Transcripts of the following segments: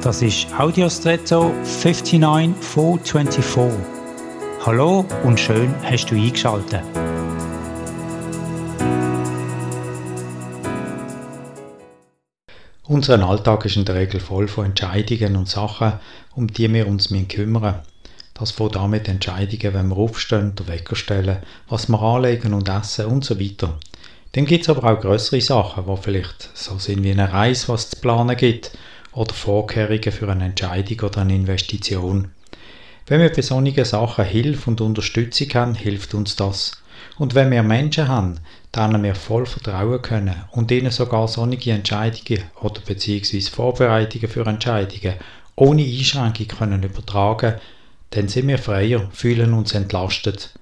Das ist Audiostretto 59424. Hallo und schön hast du eingeschaltet. Unser Alltag ist in der Regel voll von Entscheidungen und Sachen, um die wir uns kümmern müssen. Das fängt an mit Entscheidungen, wenn wir aufstehen, den Wecker stellen, was wir anlegen und essen und so weiter. Dann gibt es aber auch größere Sachen, die vielleicht so sind wie eine Reise, was zu planen gibt, oder Vorkehrungen für eine Entscheidung oder eine Investition. Wenn wir bei solchen Sachen Hilfe und Unterstützung haben, hilft uns das. Und wenn wir Menschen haben, denen wir voll vertrauen können und ihnen sogar solche Entscheidungen oder beziehungsweise Vorbereitungen für Entscheidungen ohne Einschränkung können übertragen, dann sind wir freier, fühlen uns entlastet.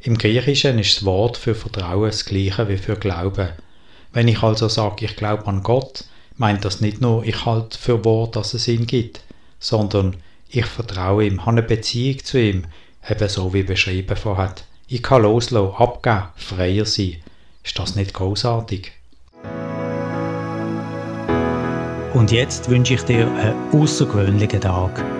Im Griechischen ist das Wort für Vertrauen das gleiche wie für Glauben. Wenn ich also sage, ich glaube an Gott, meint das nicht nur, ich halte für Wort, dass es ihn gibt, sondern ich vertraue ihm, habe eine Beziehung zu ihm, eben so wie beschrieben vorher. Ich kann loslassen, abgeben, freier sein. Ist das nicht großartig? Und jetzt wünsche ich dir einen außergewöhnlichen Tag.